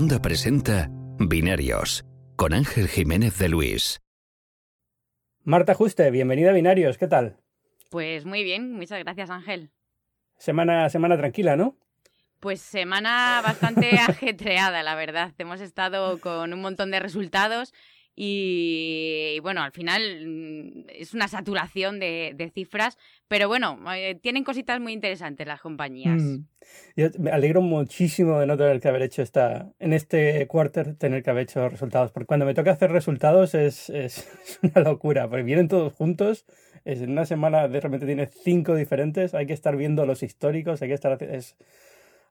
Onda presenta Binarios con Ángel Jiménez de Luis. Marta Juste, bienvenida a Binarios, ¿qué tal? Pues muy bien, muchas gracias Ángel. Semana, semana tranquila, ¿no? Pues semana bastante ajetreada, la verdad. Hemos estado con un montón de resultados y, bueno, al final mm, es una saturación de, cifras, pero bueno, eh, tienen cositas muy interesantes las compañías. Mm. Yo me alegro muchísimo de no tener que haber hecho esta, en este quarter, tener que haber hecho resultados, porque cuando me toca hacer resultados es, una locura, porque vienen todos juntos, es, en una semana de repente tiene cinco diferentes, hay que estar viendo los históricos, hay que estar... Es,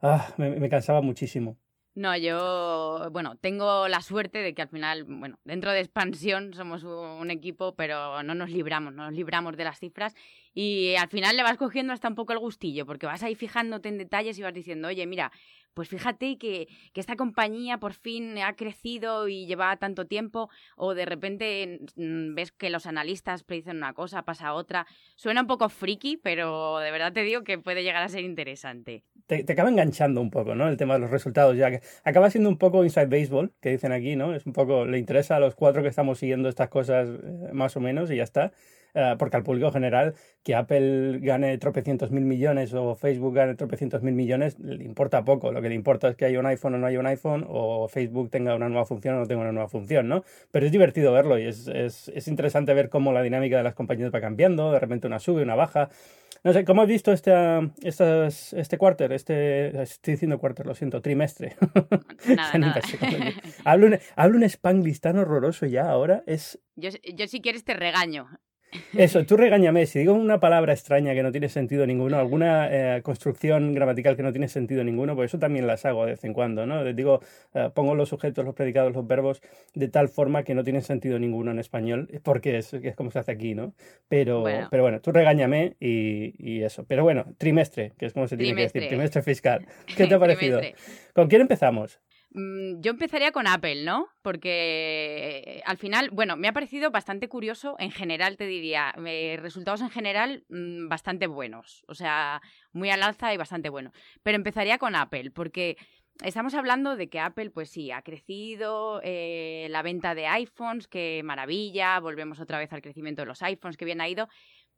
ah, me cansaba muchísimo. No, yo, bueno, tengo la suerte de que al final, bueno, dentro de expansión somos un equipo, pero no nos libramos, no nos libramos de las cifras. Y al final le vas cogiendo hasta un poco el gustillo, porque vas ahí fijándote en detalles y vas diciendo, oye, mira, pues fíjate que, que, esta compañía por fin ha crecido y lleva tanto tiempo, o de repente mm, ves que los analistas predicen una cosa, pasa otra. Suena un poco friki, pero de verdad te digo que puede llegar a ser interesante. Te, acaba enganchando un poco, ¿no? El tema de los resultados, ya que acaba siendo un poco inside baseball, que dicen aquí, ¿no? Es un poco, le interesa a los cuatro que estamos siguiendo estas cosas eh, más o menos y ya está. Eh, porque al público general que Apple gane tropecientos mil millones o Facebook gane tropecientos mil millones le importa poco. Lo que le importa es que haya un iPhone o no haya un iPhone o Facebook tenga una nueva función o no tenga una nueva función, ¿no? Pero es divertido verlo y es, es, es interesante ver cómo la dinámica de las compañías va cambiando, de repente una sube, una baja. No sé, ¿cómo has visto este, este quarter? Este, estoy diciendo quarter, lo siento, trimestre. Nada, nada. hablo, un, hablo un spanglish tan horroroso ya ahora. Es... Yo, yo si quieres te regaño. Eso, tú regáñame, si digo una palabra extraña que no tiene sentido ninguno, alguna eh, construcción gramatical que no tiene sentido ninguno, pues eso también las hago de vez en cuando, ¿no? Les digo, eh, pongo los sujetos, los predicados, los verbos de tal forma que no tienen sentido ninguno en español, porque es, es como se hace aquí, ¿no? Pero bueno, pero bueno tú regáñame y, y, eso. Pero bueno, trimestre, que es como se tiene que decir, trimestre fiscal. ¿Qué te ha parecido? ¿Con quién empezamos? Mm, yo empezaría con Apple, ¿no? Porque eh, al final, bueno, me ha parecido bastante curioso, en general te diría, eh, resultados en general mm, bastante buenos, o sea, muy al alza y bastante bueno. Pero empezaría con Apple, porque estamos hablando de que Apple, pues sí, ha crecido eh, la venta de iPhones, qué maravilla, volvemos otra vez al crecimiento de los iPhones, que bien ha ido.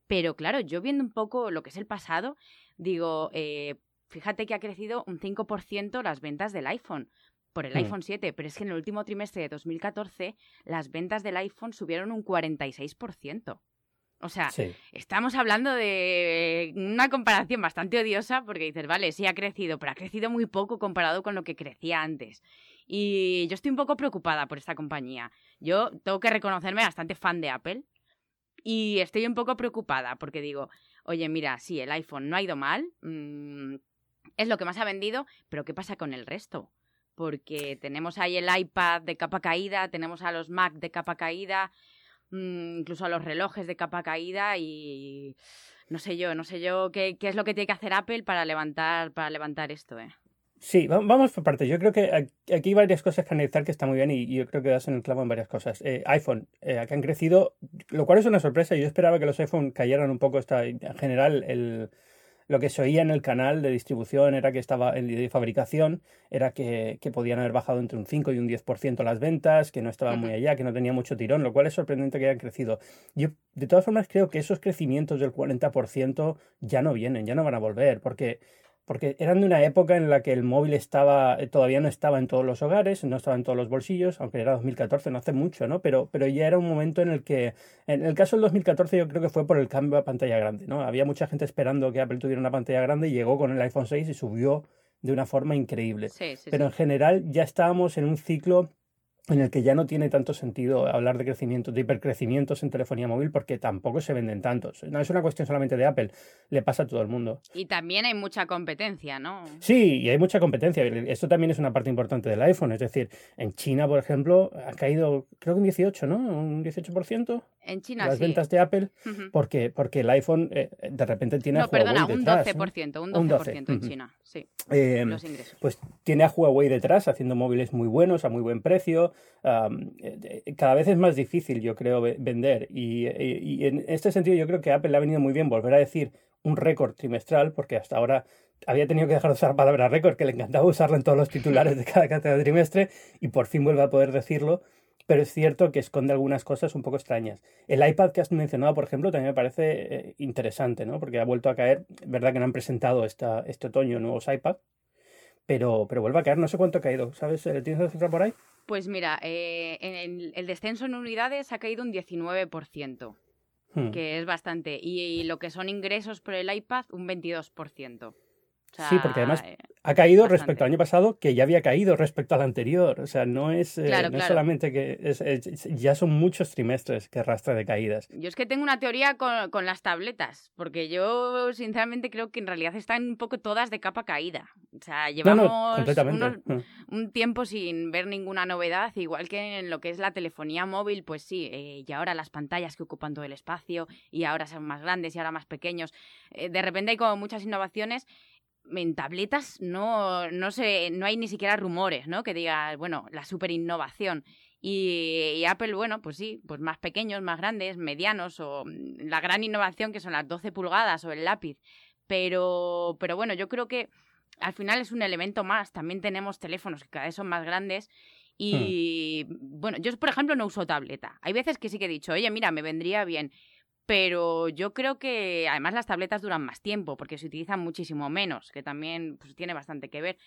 Pero claro, yo viendo un poco lo que es el pasado, digo, fíjate que ha crecido un 5% las ventas del iPhone por el hmm. iPhone 7, pero es que en el último trimestre de 2014 las ventas del iPhone subieron un 46%. O sea, estamos hablando de una comparación bastante odiosa porque dices, vale, sí ha crecido, pero ha crecido muy poco comparado con lo que crecía antes. Y yo estoy un poco preocupada por esta compañía. Yo tengo que reconocerme bastante fan de Apple y estoy un poco preocupada porque digo, oye, mira, sí, el iPhone no ha ido mal, mm, es lo que más ha vendido, pero ¿qué pasa con el resto? Porque tenemos ahí el iPad de capa caída, tenemos a los Mac de capa caída, mm, incluso a los relojes de capa caída y no sé yo, no sé yo qué, qué, es lo que tiene que hacer Apple para levantar, para levantar esto, ¿eh? Sí, vamos por partes. Yo creo que aquí hay varias cosas que analizar que está muy bien y, yo creo que das en el clavo en varias cosas. Eh, iPhone, eh, que han crecido, lo cual es una sorpresa. Yo esperaba que los iPhone cayeran un poco. Esta, en general, el, lo que se oía en el canal de distribución era que estaba el de fabricación, era que, que, podían haber bajado entre un 5 y un 10% las ventas, que no estaban muy allá, que no tenía mucho tirón, lo cual es sorprendente que hayan crecido. Yo, de todas formas, creo que esos crecimientos del 40% ya no vienen, ya no van a volver, porque porque eran de una época en la que el móvil estaba eh, todavía no estaba en todos los hogares, no estaba en todos los bolsillos, aunque era 2014, no hace mucho, ¿no? Pero, pero ya era un momento en el que, en el caso del 2014 yo creo que fue por el cambio a pantalla grande, ¿no? Había mucha gente esperando que Apple tuviera una pantalla grande y llegó con el iPhone 6 y subió de una forma increíble. pero en general ya estábamos en un ciclo en el que ya no tiene tanto sentido hablar de crecimientos, de hipercrecimientos en telefonía móvil porque tampoco se venden tantos. No es una cuestión solamente de Apple, le pasa a todo el mundo. Y también hay mucha competencia, ¿no? Sí, y hay mucha competencia. Esto también es una parte importante del iPhone. Es decir, en China, por ejemplo, ha caído, creo que un 18, ¿no? Un 18%. En China, Las ventas de Apple, porque, porque el iPhone eh, de repente tiene no, a Huawei perdona, un 12%, un 12%, en China, sí. Eh, los ingresos. Pues tiene a Huawei detrás haciendo móviles muy buenos, a muy buen precio. Eh, cada vez es más difícil, yo creo, vender. Y, y, en este sentido yo creo que Apple le ha venido muy bien volver a decir un récord trimestral, porque hasta ahora había tenido que dejar de usar palabra récord, que le encantaba usarla en todos los titulares de cada cada trimestre, y por fin vuelve a poder decirlo pero es cierto que esconde algunas cosas un poco extrañas. El iPad que has mencionado, por ejemplo, también me parece eh, interesante, ¿no? Porque ha vuelto a caer, verdad que no han presentado esta, este otoño nuevos iPad, pero, pero vuelve a caer, no sé cuánto ha caído, ¿sabes? Eh, ¿Tienes la cifra por ahí? Pues mira, eh, en el, descenso en unidades ha caído un 19%, hmm. que es bastante, y, lo que son ingresos por el iPad, un 22% sí, porque además eh, ha caído respecto al año pasado, que ya había caído respecto al anterior. O sea, no es, eh, no solamente que ya son muchos trimestres que arrastra de caídas. Yo es que tengo una teoría con, las tabletas, porque yo sinceramente creo que en realidad están un poco todas de capa caída. O sea, llevamos mm. un tiempo sin ver ninguna novedad, igual que en lo que es la telefonía móvil, pues sí, eh, y ahora las pantallas que ocupan todo el espacio, y ahora son más grandes y ahora más pequeños. de repente hay como muchas innovaciones en tabletas no, no, sé, no hay ni siquiera rumores, ¿no? Que diga, bueno, la super innovación. Y, Apple, bueno, pues sí, pues más pequeños, más grandes, medianos, o mm, la gran innovación que son las 12 pulgadas o el lápiz. Pero, pero bueno, yo creo que al final es un elemento más. También tenemos teléfonos que cada vez son más grandes. Y hmm. bueno, yo por ejemplo no uso tableta. Hay veces que sí que he dicho, oye, mira, me vendría bien pero yo creo que además las tabletas duran más tiempo porque se utilizan muchísimo menos, que también pues, tiene bastante que ver.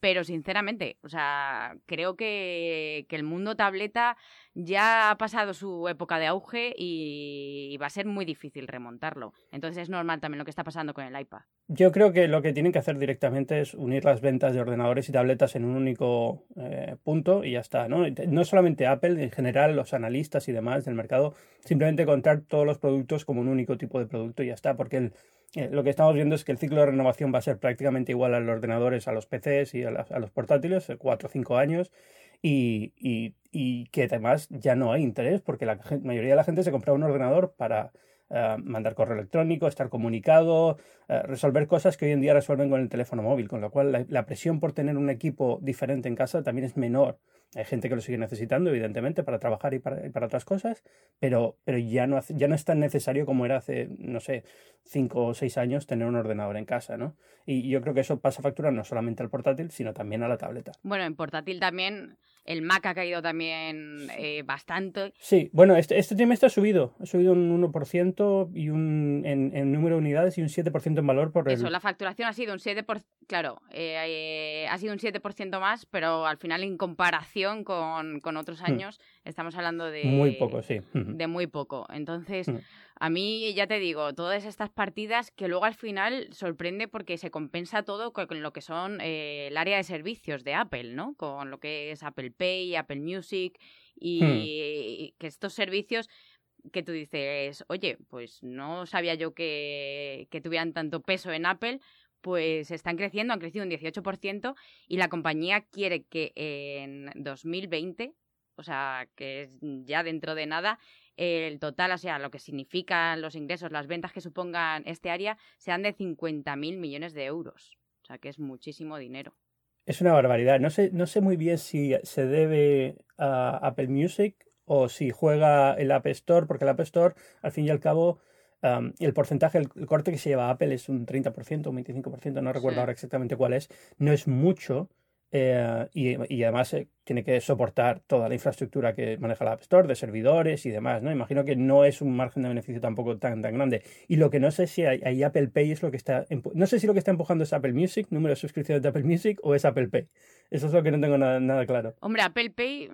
Pero sinceramente, o sea, creo que, el mundo tableta ya ha pasado su época de auge y va a ser muy difícil remontarlo. Entonces es normal también lo que está pasando con el iPad. Yo creo que lo que tienen que hacer directamente es unir las ventas de ordenadores y tabletas en un único eh, punto y ya está. ¿no? no solamente Apple, en general los analistas y demás del mercado, simplemente contar todos los productos como un único tipo de producto y ya está, porque eh, lo que estamos viendo es que el ciclo de renovación va a ser prácticamente igual a los ordenadores, a los PCs y a, los portátiles, eh, cuatro o cinco años, y, y, que además ya no hay interés porque la mayoría de la gente se compra un ordenador para eh, mandar correo electrónico, estar comunicado, resolver cosas que hoy en día resuelven con el teléfono móvil, con lo cual la presión por tener un equipo diferente en casa también es menor. Hay gente que lo sigue necesitando, evidentemente, para trabajar y para, para otras cosas, pero, pero ya, no ya no es tan necesario como era hace, no sé, cinco o seis años tener un ordenador en casa, ¿no? Y yo creo que eso pasa factura no solamente al portátil, sino también a la tableta. Bueno, en portátil también el Mac ha caído también eh, bastante. Sí, bueno, este, este trimestre ha subido. Ha subido un 1% y un, en, número de unidades y un 7% en valor por Eso, la facturación ha sido un 7%, claro, eh, eh, ha sido un 7% más, pero al final en comparación con, con otros hmm. años estamos hablando de... Muy poco, sí. De muy poco. Entonces... Hmm. A mí, ya te digo, todas estas partidas que luego al final sorprende porque se compensa todo con lo que son eh, el área de servicios de Apple, ¿no? Con lo que es Apple Pay, Apple Music y hmm. que estos servicios que tú dices, oye, pues no sabía yo que, que tuvieran tanto peso en Apple, pues están creciendo, han crecido un 18% y la compañía quiere que en 2020, o sea, que es ya dentro de nada, el total, o sea, lo que significan los ingresos, las ventas que supongan este área, sean de 50.000 millones de euros. O sea, que es muchísimo dinero. Es una barbaridad. No sé, no sé muy bien si se debe a Apple Music o si juega el App Store, porque el App Store, al fin y al cabo, el porcentaje, el, corte que se lleva Apple es un 30%, un 25%, no recuerdo ahora exactamente cuál es. No es mucho, eh, y, además eh, tiene que soportar toda la infraestructura que maneja la App Store, de servidores y demás, ¿no? Imagino que no es un margen de beneficio tampoco tan, tan grande. Y lo que no sé si hay, Apple Pay es lo que está... No sé si lo que está empujando es Apple Music, número de suscripciones de Apple Music, o es Apple Pay. Eso es lo que no tengo nada, nada claro. Hombre, Apple Pay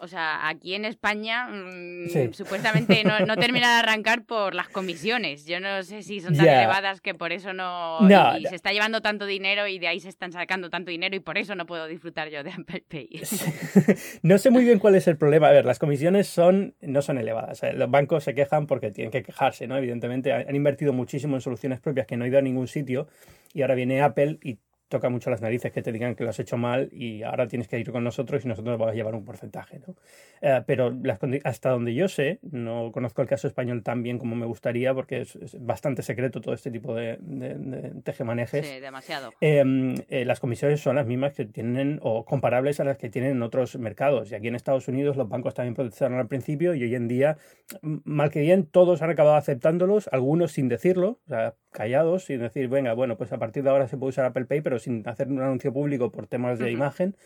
o sea, aquí en España mm, supuestamente no, no, termina de arrancar por las comisiones. Yo no sé si son tan elevadas que por eso no, y, se está llevando tanto dinero y de ahí se están sacando tanto dinero y por eso no puedo disfrutar yo de Apple Pay. no sé muy bien cuál es el problema. A ver, las comisiones son no son elevadas. Los bancos se quejan porque tienen que quejarse, ¿no? Evidentemente han invertido muchísimo en soluciones propias que no han ido a ningún sitio y ahora viene Apple y toca mucho las narices que te digan que lo has hecho mal y ahora tienes que ir con nosotros y nosotros vamos a llevar un porcentaje. ¿no? Eh, pero hasta donde yo sé, no conozco el caso español tan bien como me gustaría porque es, bastante secreto todo este tipo de, de, tejemanejes. Sí, demasiado. Em, eh, las comisiones son las mismas que tienen o comparables a las que tienen en otros mercados. Y aquí en Estados Unidos los bancos también protestaron al principio y hoy en día, mal que bien, todos han acabado aceptándolos, algunos sin decirlo, o sea, callados, sin decir, venga, bueno, pues a partir de ahora se puede usar Apple Pay, pero sin hacer un anuncio público por temas de imagen.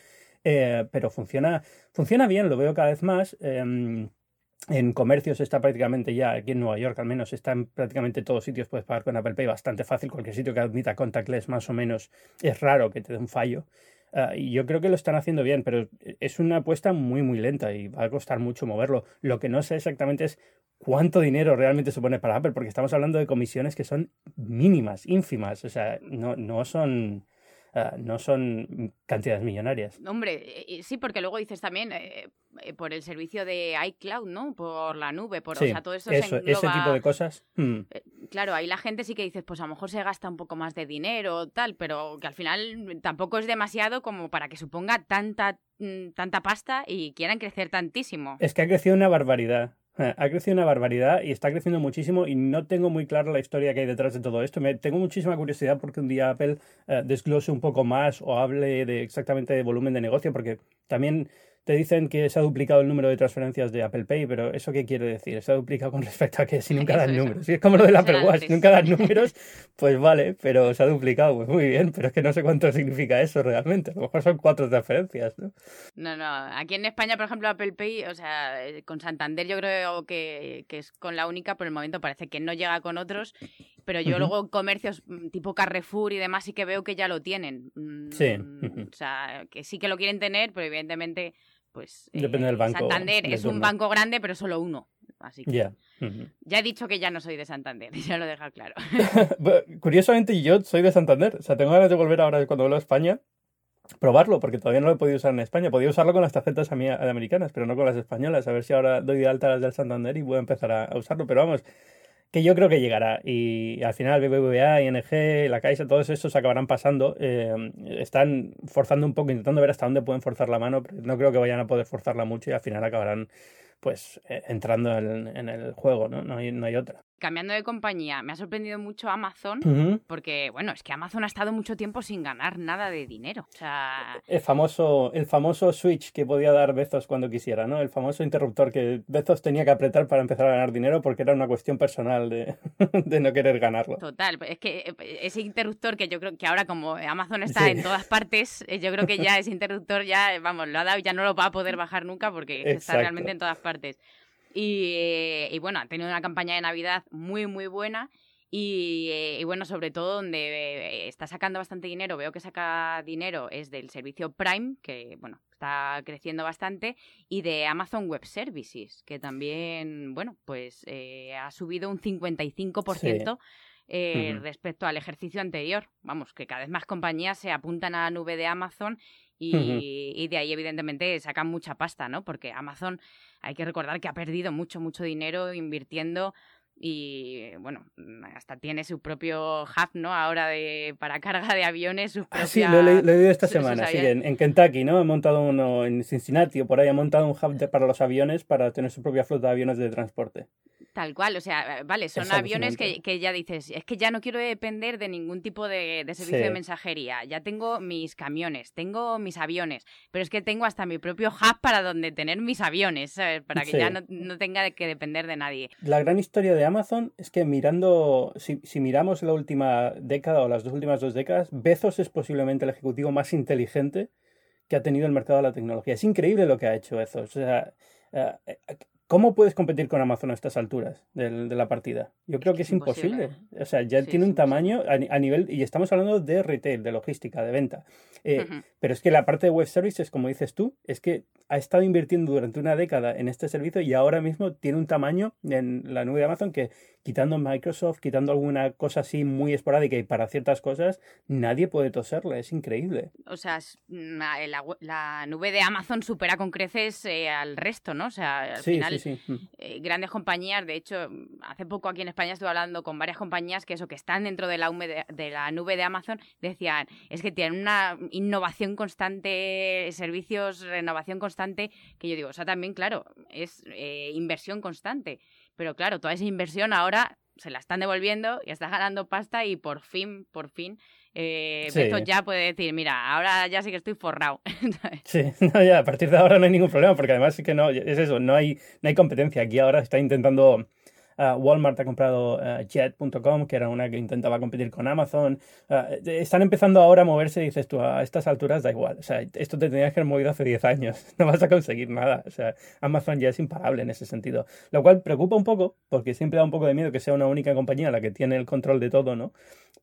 Eh, pero funciona, funciona bien, lo veo cada vez más. Em, en comercios está prácticamente ya, aquí en Nueva York al menos, está en prácticamente todos sitios, puedes pagar con Apple Pay bastante fácil. Cualquier sitio que admita contactless más o menos es raro que te dé un fallo. Ah, y yo creo que lo están haciendo bien, pero es una apuesta muy, muy lenta y va a costar mucho moverlo. Lo que no sé exactamente es cuánto dinero realmente supone para Apple, porque estamos hablando de comisiones que son mínimas, ínfimas. O sea, no, no son Ah, no son cantidades millonarias. Hombre, eh, eh, sí, porque luego dices también eh, por el servicio de iCloud, ¿no? Por la nube, por o sea, todo eso, ese tipo de cosas. Hmm. Claro, ahí la gente sí que dices, pues a lo mejor se gasta un poco más de dinero, tal, pero que al final tampoco es demasiado como para que suponga tanta mm, tanta pasta y quieran crecer tantísimo. Es que ha crecido una barbaridad. Eh, ha crecido una barbaridad y está creciendo muchísimo y no tengo muy clara la historia que hay detrás de todo esto. Me, tengo muchísima curiosidad porque un día Apple eh, desglose un poco más o hable de exactamente de volumen de negocio porque también te dicen que se ha duplicado el número de transferencias de Apple Pay, pero ¿eso qué quiere decir? Se ha duplicado con respecto a que si nunca dan números. Si es como lo del Apple Watch, si nunca dan números, pues vale, pero se ha duplicado, pues muy bien, pero es que no sé cuánto significa eso realmente. A lo mejor son cuatro transferencias, ¿no? No, no. Aquí en España, por ejemplo, Apple Pay, o sea, eh, con Santander yo creo que, es con la única, por el momento parece que no llega con otros, pero yo luego comercios mm, tipo Carrefour y demás sí que veo que ya lo tienen. Mm, sí. O sea, que sí que lo quieren tener, pero evidentemente pues Depende del eh, banco Santander es un banco grande, pero solo uno. Así que ya he dicho que ya no soy de Santander, ya lo he dejado claro. Curiosamente yo soy de Santander, o sea, tengo ganas de volver ahora cuando vuelvo a España probarlo, porque todavía no lo he podido usar en España. Podía usarlo con las tarjetas americanas, pero no con las españolas. A ver si ahora doy de alta las del Santander y voy a empezar a usarlo. Pero vamos, que yo creo que llegará. Y al final BBVA, ING, la Caixa, todos estos acabarán pasando. Eh, están forzando un poco, intentando ver hasta dónde pueden forzar la mano, pero no creo que vayan a poder forzarla mucho y al final acabarán pues eh, entrando en, el juego, ¿no? No hay, no hay otra cambiando de compañía, me ha sorprendido mucho Amazon, porque, bueno, es que Amazon ha estado mucho tiempo sin ganar nada de dinero. O sea... El famoso, el famoso switch que podía dar Bezos cuando quisiera, ¿no? El famoso interruptor que Bezos tenía que apretar para empezar a ganar dinero porque era una cuestión personal de, de no querer ganarlo. Total, es que eh, ese interruptor que yo creo que ahora como Amazon está en todas partes, eh, yo creo que ya ese interruptor ya, vamos, lo ha dado y ya no lo va a poder bajar nunca porque está realmente en todas partes. Y, bueno, ha tenido una campaña de Navidad muy, muy buena. Y, bueno, sobre todo donde eh, está sacando bastante dinero, veo que saca dinero es del servicio Prime, que bueno, está creciendo bastante, y de Amazon Web Services, que también, bueno, pues eh, ha subido un 55% eh, respecto al ejercicio anterior. Vamos, que cada vez más compañías se apuntan a la nube de Amazon y, y de ahí evidentemente sacan mucha pasta, ¿no? Porque Amazon hay que recordar que ha perdido mucho, mucho dinero invirtiendo y bueno, hasta tiene su propio hub, ¿no? Ahora de para carga de aviones, sus Ah, sí, lo he, leído esta semana, sí, en, Kentucky, ¿no? Ha montado uno en Cincinnati o por ahí, ha montado un hub para los aviones para tener su propia flota de aviones de transporte. Tal cual, o sea, eh, vale, son aviones que, que, ya dices, es que ya no quiero depender de ningún tipo de, servicio de mensajería, ya tengo mis camiones, tengo mis aviones, pero es que tengo hasta mi propio hub para donde tener mis aviones, ¿sabes? Para que ya no, no, tenga que depender de nadie. La gran historia de Amazon es que mirando, si, si miramos la última década o las dos últimas dos décadas, Bezos es posiblemente el ejecutivo más inteligente que ha tenido el mercado de la tecnología. Es increíble lo que ha hecho Bezos. O sea, eh, ¿Cómo puedes competir con Amazon a estas alturas de, la partida? Yo creo que es imposible. O sea, ya tiene un tamaño a, nivel, y estamos hablando de retail, de logística, de venta. Eh, pero es que la parte de web services, como dices tú, es que ha estado invirtiendo durante una década en este servicio y ahora mismo tiene un tamaño en la nube de Amazon que quitando Microsoft, quitando alguna cosa así muy esporádica y para ciertas cosas, nadie puede toserle, es increíble. O sea, mm, la, nube de Amazon supera con creces eh, al resto, ¿no? O sea, al final sí. Mm. Eh, grandes compañías, de hecho, hace poco aquí en España estuve hablando con varias compañías que eso, que están dentro de la, nube de Amazon, decían, es que tienen una innovación constante, servicios, renovación constante, que yo digo, o sea, también, claro, es eh, inversión constante. Pero claro, toda esa inversión ahora se la están devolviendo y está ganando pasta y por fin, por fin, eh, ya puede decir, mira, ahora ya sí que estoy forrado. sí, ya, a partir de ahora no hay ningún problema, porque además sí que no, es eso, no hay, no hay competencia. Aquí ahora está intentando Walmart ha comprado eh, Jet.com, que era una que intentaba competir con Amazon. Eh, están empezando ahora a moverse dices tú, a estas alturas da igual. O sea, esto te tenías que haber movido hace 10 años. No vas a conseguir nada. O sea, Amazon ya es imparable en ese sentido. Lo cual preocupa un poco, porque siempre da un poco de miedo que sea una única compañía la que tiene el control de todo, ¿no?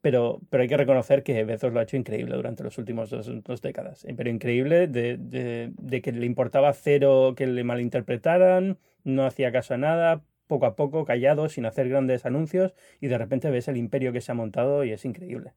Pero, pero hay que reconocer que Bezos lo ha hecho increíble durante los últimos dos, dos décadas. Pero increíble de, de que le importaba cero que le malinterpretaran, no hacía caso a nada, poco a poco, callado, sin hacer grandes anuncios, y de repente ves el imperio que se ha montado y es increíble.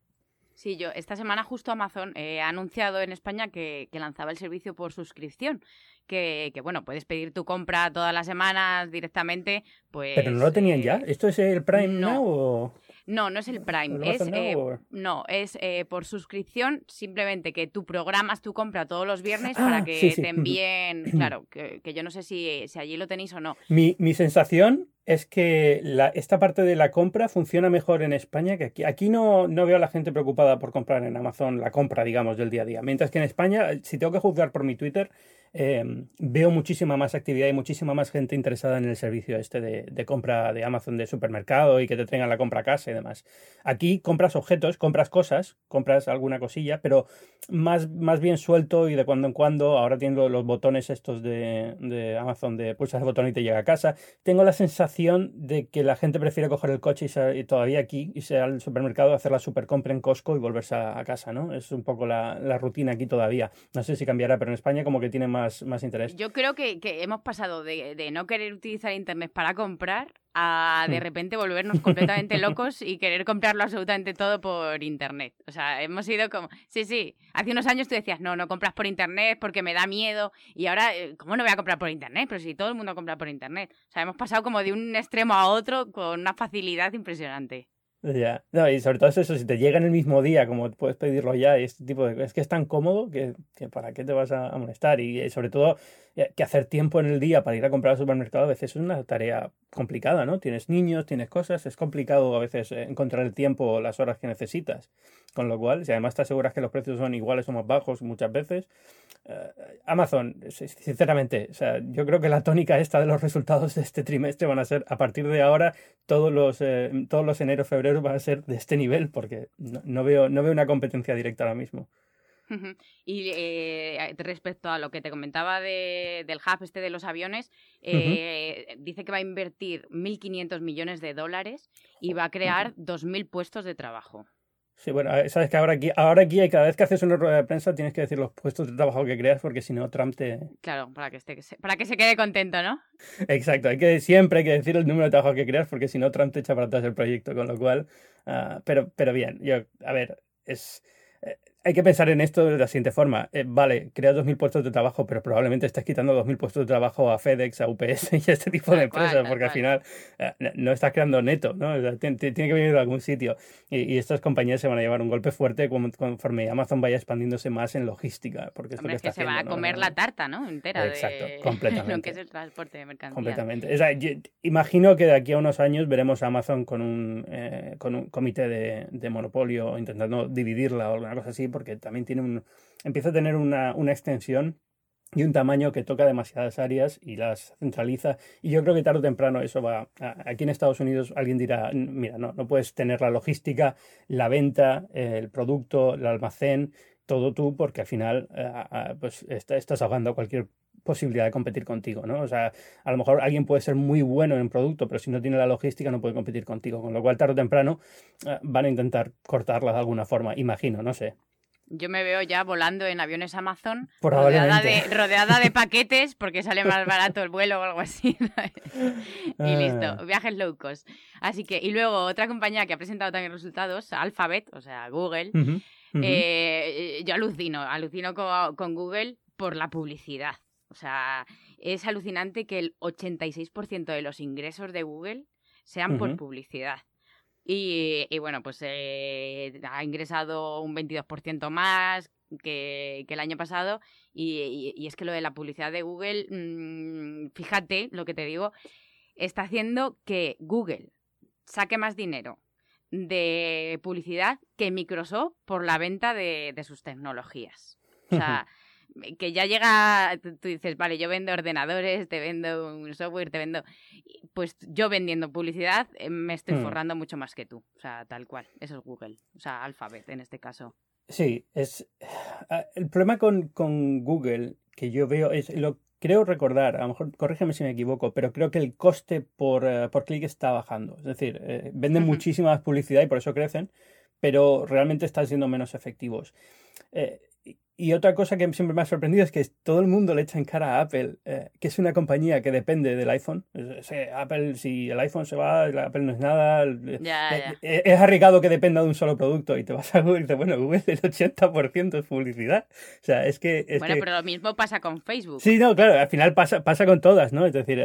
Sí, yo esta semana justo Amazon eh, ha anunciado en España que, lanzaba el servicio por suscripción, que, que, bueno, puedes pedir tu compra todas las semanas directamente, pues... ¿Pero no lo tenían ya? Eh, ¿Esto es el Prime no. Now o...? No, no es el Prime. Es, eh, no, es eh, por suscripción, simplemente que tú programas tu compra todos los viernes para ah, que te envíen. claro, que, yo no sé si, si, allí lo tenéis o no. Mi, mi sensación es que esta parte de la compra funciona mejor en España que aquí. Aquí no, no veo a la gente preocupada por comprar en Amazon la compra, digamos, del día a día. Mientras que en España, si tengo que juzgar por mi Twitter, Em, veo muchísima más actividad y muchísima más gente interesada en el servicio este de, compra de Amazon de supermercado y que te traigan la compra a casa y demás. Aquí compras objetos, compras cosas, compras alguna cosilla, pero más, más bien suelto y de cuando en cuando. Ahora tengo los botones estos de, Amazon de pulsar el botón y te llega a casa. Tengo la sensación de que la gente prefiere coger el coche y, todavía aquí irse al supermercado, hacer la supercompra en Costco y volverse a, casa, ¿no? Es un poco la, la rutina aquí todavía. No sé si cambiará, pero en España como que tiene más más, interés. Yo creo que, hemos pasado de, no querer utilizar Internet para comprar a de repente volvernos completamente locos y querer comprarlo absolutamente todo por Internet. O sea, hemos ido como... Sí, sí, hace unos años tú decías, no, no compras por Internet porque me da miedo. Y ahora, eh, ¿cómo no voy a comprar por Internet? Pero si todo el mundo compra por Internet. O sea, hemos pasado como de un extremo a otro con una facilidad impresionante. Ya, no, y sobre todo eso, si te llega en el mismo día, como puedes pedirlo ya, y este tipo de es que es tan cómodo que, que para qué te vas a, molestar. Y, y, sobre todo eh, que hacer tiempo en el día para ir a comprar al supermercado a veces es una tarea complicada, ¿no? Tienes niños, tienes cosas, es complicado a veces eh, encontrar el tiempo o las horas que necesitas. Con lo cual, si además te aseguras que los precios son iguales o más bajos muchas veces, eh, Amazon, sinceramente, o sea, yo creo que la tónica esta de los resultados de este trimestre van a ser, a partir de ahora, todos los, eh, todos los enero, febrero van a ser de este nivel, porque no, veo, no veo una competencia directa ahora mismo. Y eh, respecto a lo que te comentaba de, del hub este de los aviones, eh, dice que va a invertir 1.500 millones de dólares y va a crear 2.000 puestos de trabajo. Sí, bueno, sabes que ahora aquí, ahora aquí cada vez que haces una rueda de prensa tienes que decir los puestos de trabajo que creas porque si no Trump te... Claro, para que, esté, para que se quede contento, ¿no? Exacto, hay que, siempre hay que decir el número de trabajo que creas porque si no Trump te echa para atrás el proyecto, con lo cual... Ah, pero, pero bien, yo, a ver, es hay que pensar en esto de la siguiente forma. Eh, vale, creas 2.000 puestos de trabajo, pero probablemente estás quitando 2.000 puestos de trabajo a FedEx, a UPS y a este tipo de empresas, porque al final eh, no estás creando neto, ¿no? tiene, que venir de algún sitio. Y, estas compañías se van a llevar un golpe fuerte conforme Amazon vaya expandiéndose más en logística. Porque es que, se va a comer la tarta, ¿no? Entera Exacto, completamente. lo que es el transporte de mercancías. Completamente. imagino que de aquí a unos años veremos a Amazon con un, eh, con un comité de, de monopolio intentando dividirla o alguna cosa así porque también tiene un, empieza a tener una, una extensión y un tamaño que toca demasiadas áreas y las centraliza. Y yo creo que tarde o temprano eso va. Aquí en Estados Unidos alguien dirá, mira, no, no puedes tener la logística, la venta, el producto, el almacén, todo tú, porque al final pues estás ahogando cualquier posibilidad de competir contigo, ¿no? O sea, a lo mejor alguien puede ser muy bueno en producto, pero si no tiene la logística no puede competir contigo, con lo cual tarde o temprano van a intentar cortarla de alguna forma, imagino, no sé. Yo me veo ya volando en aviones Amazon, rodeada de, rodeada de paquetes, porque sale más barato el vuelo o algo así. y listo, ah. viajes low cost. Así que, y luego otra compañía que ha presentado también resultados, Alphabet, o sea, Google. Eh, yo alucino, alucino con, Google por la publicidad. O sea, es alucinante que el 86% de los ingresos de Google sean por publicidad. Y, bueno, pues eh, ha ingresado un 22% más que, el año pasado. Y, es que lo de la publicidad de Google, mm, fíjate lo que te digo, está haciendo que Google saque más dinero de publicidad que Microsoft por la venta de, de sus tecnologías. O sea, que ya llega, tú dices, vale, yo vendo ordenadores, te vendo un software, te vendo... Pues yo vendiendo publicidad eh, me estoy hmm. forrando mucho más que tú. O sea, tal cual. Eso es Google. O sea, Alphabet en este caso. Sí, es... Ah, el problema con, con Google que yo veo es... Lo creo recordar, a lo mejor corrígeme si me equivoco, pero creo que el coste por, eh, por clic está bajando. Es decir, eh, venden muchísima publicidad y por eso crecen, pero realmente están siendo menos efectivos. Y otra cosa que siempre me ha sorprendido es que todo el mundo le echa en cara a Apple, eh, que es una compañía que depende del iPhone. Apple, si el iPhone se va, Apple no es nada. Eh, eh, es arriesgado que dependa de un solo producto y te vas a Google y dices, bueno, Google el 80% es publicidad. O sea, es que... bueno, pero lo mismo pasa con Facebook. Sí, no, claro, al final pasa, pasa con todas, ¿no? Es decir,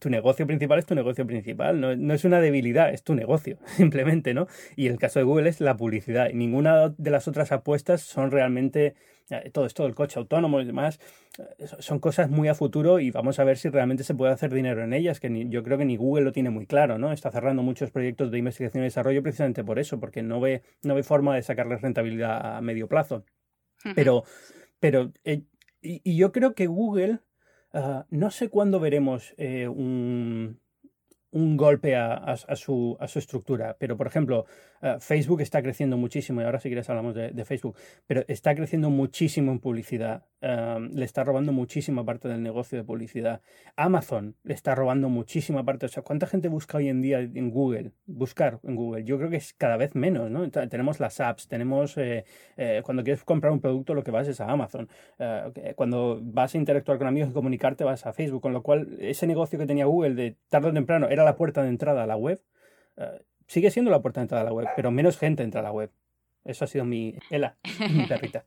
tu negocio principal es tu negocio principal, no, no es una debilidad, es tu negocio, simplemente, ¿no? Y el caso de Google es la publicidad. Y ninguna de las otras apuestas son realmente todo esto del coche autónomo y demás, eh, son cosas muy a futuro y vamos a ver si realmente se puede hacer dinero en ellas, que yo creo que ni Google lo tiene muy claro, ¿no? Está cerrando muchos proyectos de investigación y desarrollo precisamente por eso, porque no ve, no ve forma de sacarles rentabilidad a medio plazo. Pero, pero eh, y, yo creo que Google, ah, no sé cuándo veremos eh, un, un golpe a, su, estructura. Pero, por ejemplo, eh, Facebook está creciendo muchísimo, y ahora si quieres hablamos de, Facebook, pero está creciendo muchísimo en publicidad. Em, le está robando muchísima parte del negocio de publicidad. Amazon le está robando muchísima parte. O sea, ¿cuánta gente busca hoy en día en Google? Buscar en Google. Yo creo que es cada vez menos, ¿no? tenemos las apps, tenemos... Eh, eh, cuando quieres comprar un producto, lo que vas es a Amazon. cuando vas a interactuar con amigos y comunicarte, vas a Facebook. Con lo cual, ese negocio que tenía Google de tarde o temprano era la puerta de entrada a la web sigue siendo la puerta de entrada a la web, pero menos gente entra a la web. Eso ha sido mi Ela, mi perrita.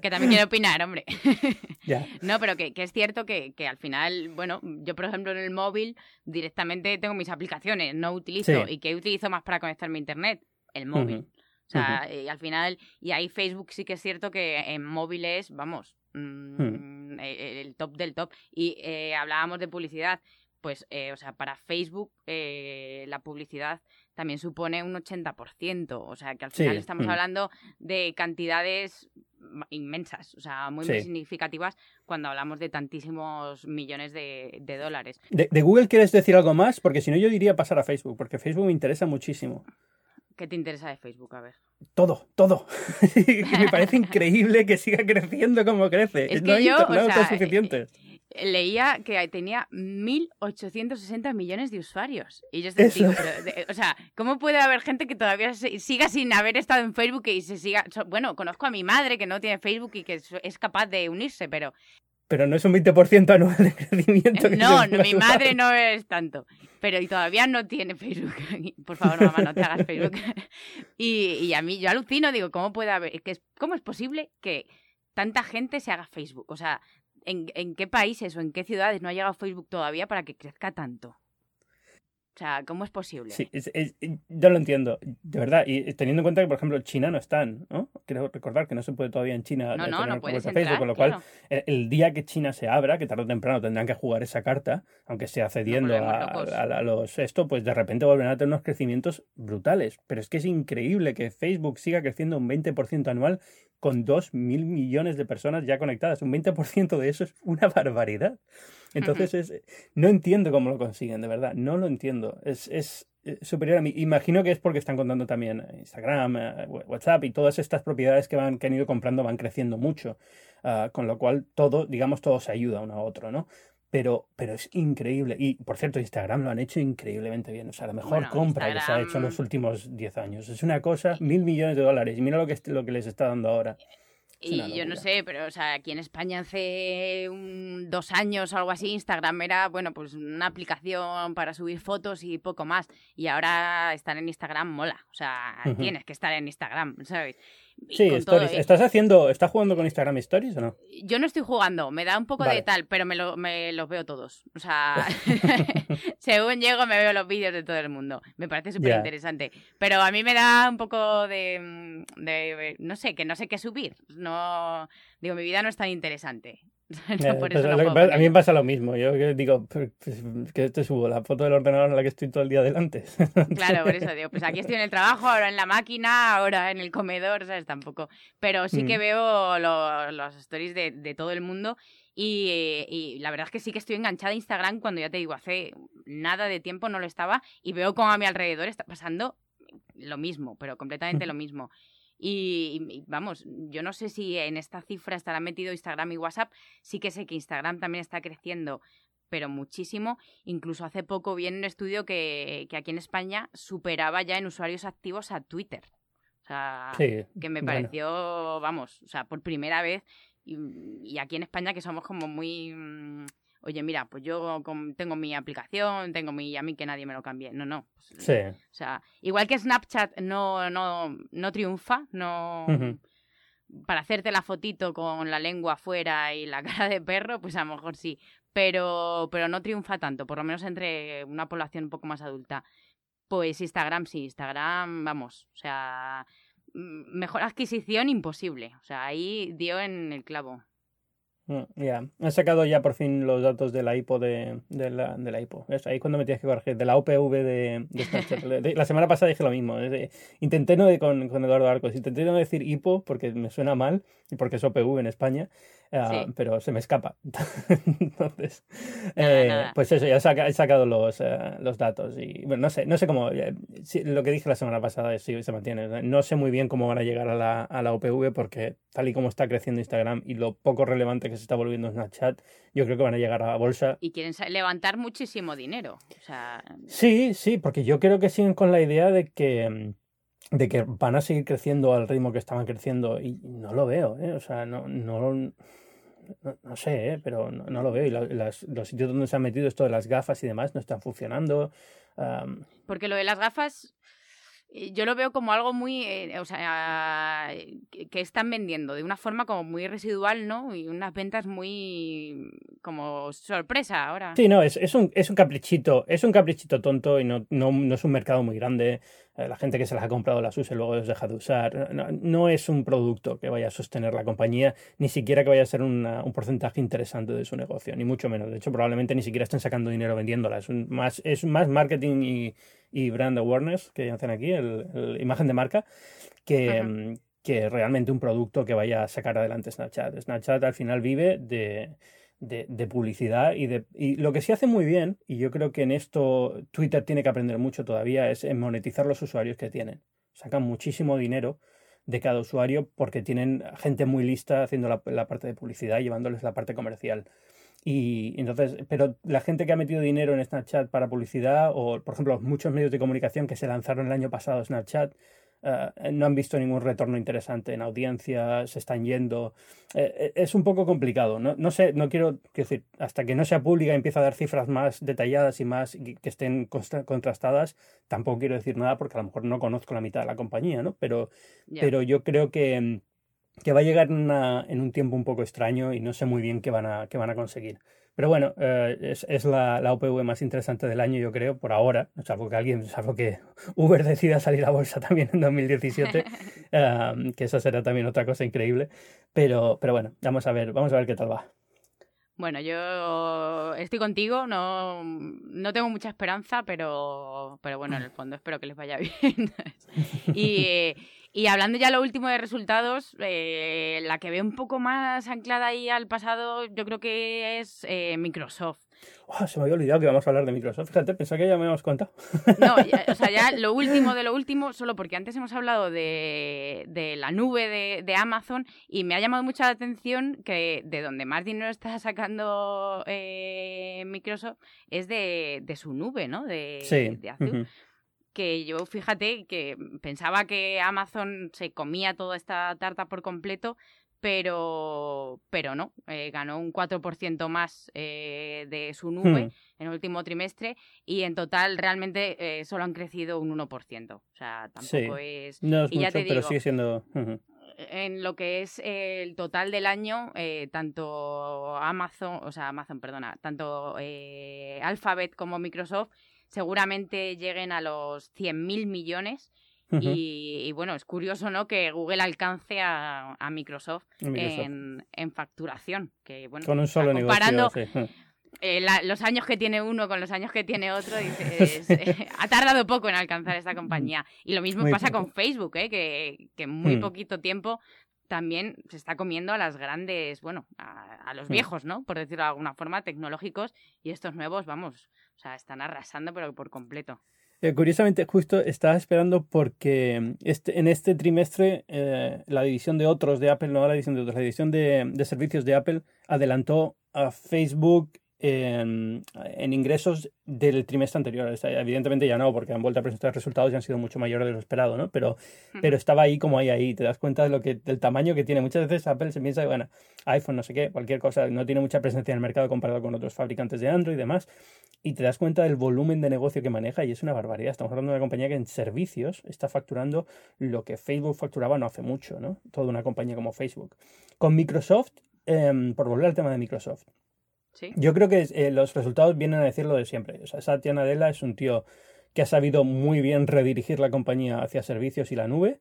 que también quiero opinar, hombre. No, pero que, es cierto que, al final, bueno, yo por ejemplo en el móvil directamente tengo mis aplicaciones, no utilizo. ¿Y que utilizo más para conectarme a internet? El móvil. O sea, y al final, y ahí Facebook sí que es cierto que en móviles, vamos, mm, hmm. e, el, top del top. Y eh, hablábamos de publicidad, pues, eh, o sea, para Facebook eh, la publicidad también supone un 80%. O sea, que al final estamos mm. hablando de cantidades inmensas, o sea, muy, significativas cuando hablamos de tantísimos millones de, dólares. De, Google quieres decir algo más? Porque si no, yo diría pasar a Facebook, porque Facebook me interesa muchísimo. ¿Qué te interesa de Facebook? A ver. Todo, todo. me parece increíble que siga creciendo como crece. Es que yo, o sea, suficientes leía que tenía 1.860 millones de usuarios. Y yo estoy digo, pero, o sea, ¿cómo puede haber gente que todavía siga sin haber estado en Facebook y se siga... Bueno, conozco a mi madre que no tiene Facebook y que es capaz de unirse, pero... Pero no es un 20% anual de crecimiento. no, no mi madre no es tanto. Pero y todavía no tiene Facebook. Por favor, mamá, no te hagas Facebook. y, y, a mí, yo alucino, digo, ¿cómo puede haber... Que ¿Cómo es posible que tanta gente se haga Facebook? O sea, ¿en, qué países o en qué ciudades no ha llegado Facebook todavía para que crezca tanto? O sea, ¿cómo es posible? Sí, yo lo entiendo, de verdad. Y teniendo en cuenta que, por ejemplo, China no están, ¿no? Quiero recordar que no se puede todavía en China no, no, no Facebook, con lo cual, el, día que China se abra, que tarde o temprano tendrán que jugar esa carta, aunque sea cediendo a, los esto, pues de repente volverán a tener unos crecimientos brutales. Pero es que es increíble que Facebook siga creciendo un 20% anual con 2.000 millones de personas ya conectadas. Un 20% de eso es una barbaridad. Entonces, es, no entiendo cómo lo consiguen, de verdad, no lo entiendo. Es, es eh, superior a mí. Imagino que es porque están contando también Instagram, eh, WhatsApp y todas estas propiedades que, van, que han ido comprando van creciendo mucho. Ah, con lo cual, todo, digamos, todo se ayuda uno a otro, ¿no? Pero, pero es increíble. Y por cierto, Instagram lo han hecho increíblemente bien. O sea, la mejor compra que se ha hecho en los últimos 10 años. Es una cosa, mil millones de dólares. Y mira lo que, lo que les está dando ahora. Y yo no sé, pero o sea, aquí en España hace dos años o algo así, Instagram era, bueno, pues una aplicación para subir fotos y poco más. Y ahora estar en Instagram mola. O sea, tienes que estar en Instagram, ¿sabes? Sí, stories. ¿Estás haciendo, estás jugando con Instagram Stories o no? Yo no estoy jugando, me da un poco de tal, pero me, lo, me los veo todos. O sea, según llego me veo los vídeos de todo el mundo. Me parece súper interesante. Pero a mí me da un poco de, de, no sé, que no sé qué subir. No, digo, mi vida no es tan interesante. Eh, pues a mí me pasa lo mismo. Yo digo pues, que te subo la foto del ordenador en la que estoy todo el día delante. claro, por eso digo, pues aquí estoy en el trabajo, ahora en la máquina, ahora en el comedor, ¿sabes? Tampoco. Pero sí que mm. veo los stories de, todo el mundo y, y, la verdad es que sí que estoy enganchada a Instagram cuando ya te digo, hace nada de tiempo no lo estaba y veo como a mi alrededor está pasando lo mismo, pero completamente lo mismo. Y, vamos, yo no sé si en esta cifra estará metido Instagram y WhatsApp. Sí que sé que Instagram también está creciendo, pero muchísimo. Incluso hace poco vi en un estudio que, que aquí en España superaba ya en usuarios activos a Twitter. O sea, que me pareció, vamos, o sea, por primera vez. Y, y, aquí en España que somos como muy... Oye, mira, pues yo tengo mi aplicación, tengo mi, a mí que nadie me lo cambie. No, no. Pues, sí. O sea, igual que Snapchat no, no, no triunfa, no... Para hacerte la fotito con la lengua afuera y la cara de perro, pues a lo mejor sí. Pero, pero no triunfa tanto, por lo menos entre una población un poco más adulta. Pues Instagram sí, Instagram, vamos, o sea, mejor adquisición imposible. O sea, ahí dio en el clavo. Mm, ya, he sacado ya por fin los datos de la IPO de, de, la, de la IPO. Es ahí cuando me tienes que corregir, de la OPV de, de la semana pasada dije lo mismo. intenté no con, con Eduardo Arcos, intenté no decir IPO porque me suena mal y porque es OPV en España. Ah, pero se me escapa. Entonces, eh, pues eso, ya he sacado los, eh, los datos y bueno, no sé, no sé cómo, eh, lo que dije la semana pasada sí se mantiene. No sé muy bien cómo van a llegar a la, a la OPV porque tal y como está creciendo Instagram y lo poco relevante que se está volviendo Snapchat, yo creo que van a llegar a la bolsa. Y quieren levantar muchísimo dinero. Sí, sí, porque yo creo que siguen con la idea de que mm, de que van a seguir creciendo al ritmo que estaban creciendo y no lo veo, ¿eh? o sea, no, no, no, sé, ¿eh? pero no, lo veo. Y los sitios donde se han metido esto de las gafas y demás no están funcionando. Porque lo de las gafas yo lo veo como algo muy, eh, o sea, que, están vendiendo de una forma como muy residual, ¿no? Y unas ventas muy como sorpresa ahora. Sí, no, es, es, un, es un caprichito, es un caprichito tonto y no, no, no es un mercado muy grande. Eh, la gente que se las ha comprado las usa y luego los deja de usar. No, es un producto que vaya a sostener la compañía, ni siquiera que vaya a ser un porcentaje interesante de su negocio, ni mucho menos. De hecho, probablemente ni siquiera estén sacando dinero vendiéndola. Es, más, es más marketing y y brand awareness que hacen aquí, el, imagen de marca, que, mm, que, realmente un producto que vaya a sacar adelante Snapchat. Snapchat al final vive de, de, publicidad y, de, y lo que sí hace muy bien, y yo creo que en esto Twitter tiene que aprender mucho todavía, es en monetizar los usuarios que tienen. Sacan muchísimo dinero de cada usuario porque tienen gente muy lista haciendo la, parte de publicidad y llevándoles la parte comercial. Y entonces, pero la gente que ha metido dinero en Snapchat para publicidad, o por ejemplo, muchos medios de comunicación que se lanzaron el año pasado Snapchat, eh, no han visto ningún retorno interesante en audiencia, se están yendo. Eh, eh, es un poco complicado. No, no sé, no quiero, decir, hasta que no sea pública y empiece a dar cifras más detalladas y más que estén contrastadas, tampoco quiero decir nada porque a lo mejor no conozco la mitad de la compañía, ¿no? Pero, pero yo creo que que va a llegar en, un tiempo un poco extraño y no sé muy bien qué van a, qué van a conseguir. Pero bueno, eh, es, es la, la, OPV más interesante del año, yo creo, por ahora, salvo que alguien, salvo que Uber decida salir a bolsa también en 2017, que eso será también otra cosa increíble. Pero, pero bueno, vamos a ver, vamos a ver qué tal va. Bueno, yo estoy contigo, no, no tengo mucha esperanza, pero, pero bueno, en el fondo espero que les vaya bien. y, y hablando ya lo último de resultados, eh, la que ve un poco más anclada ahí al pasado, yo creo que es eh, Microsoft. Oh, se me había olvidado que íbamos a hablar de Microsoft. Fíjate, pensaba que ya me habíamos contado. No, o sea, ya lo último de lo último, solo porque antes hemos hablado de, de la nube de, de, Amazon y me ha llamado mucho la atención que de donde más dinero está sacando eh, Microsoft es de, de, su nube, ¿no? De, sí. Que yo fíjate que pensaba que Amazon se comía toda esta tarta por completo, pero, pero no, eh, ganó un 4% más eh, de su nube Hmm. en el último trimestre y en total realmente eh, solo han crecido un 1%. O sea, tampoco es... No es Y ya mucho, te pero digo, sigue siendo... En lo que es el total del año, eh, tanto Amazon, o sea, Amazon, perdona, tanto Alphabet como Microsoft seguramente lleguen a los 100.000 millones. Y, y, bueno, es curioso, ¿no? Que Google alcance a, a Microsoft, Microsoft. En, en facturación. Que, bueno, Con un solo comparando negocio. sí. Ujú. eh, la- los años que tiene uno con los años que tiene otro, dices, eh, ha tardado poco en alcanzar esta compañía. Y lo mismo Muy pasa poco. con Facebook, ¿eh? que, que en muy Mm. poquito tiempo también se está comiendo a las grandes, bueno, a, a los Mm. viejos, ¿no? Por decirlo de alguna forma, tecnológicos. Y estos nuevos, vamos, o sea, están arrasando, pero por completo. Eh, curiosamente, justo estaba esperando porque este, en este trimestre eh, la división de otros de Apple, no la división de otros, la división de, de servicios de Apple adelantó a Facebook en, en ingresos del trimestre anterior. Evidentemente ya no, porque han vuelto a presentar resultados y han sido mucho mayores de lo esperado, ¿no? Pero, pero estaba ahí como ahí, ahí. Te das cuenta de lo que, del tamaño que tiene. Muchas veces Apple se piensa, bueno, iPhone, no sé qué, cualquier cosa, no tiene mucha presencia en el mercado comparado con otros fabricantes de Android y demás. Y te das cuenta del volumen de negocio que maneja y es una barbaridad. Estamos hablando de una compañía que en servicios está facturando lo que Facebook facturaba no hace mucho, ¿no? Toda una compañía como Facebook. Con Microsoft, em, por volver al tema de Microsoft, Sí. yo creo que eh, los resultados vienen a decir lo de siempre. O sea, Satya Nadella es un tío que ha sabido muy bien redirigir la compañía hacia servicios y la nube.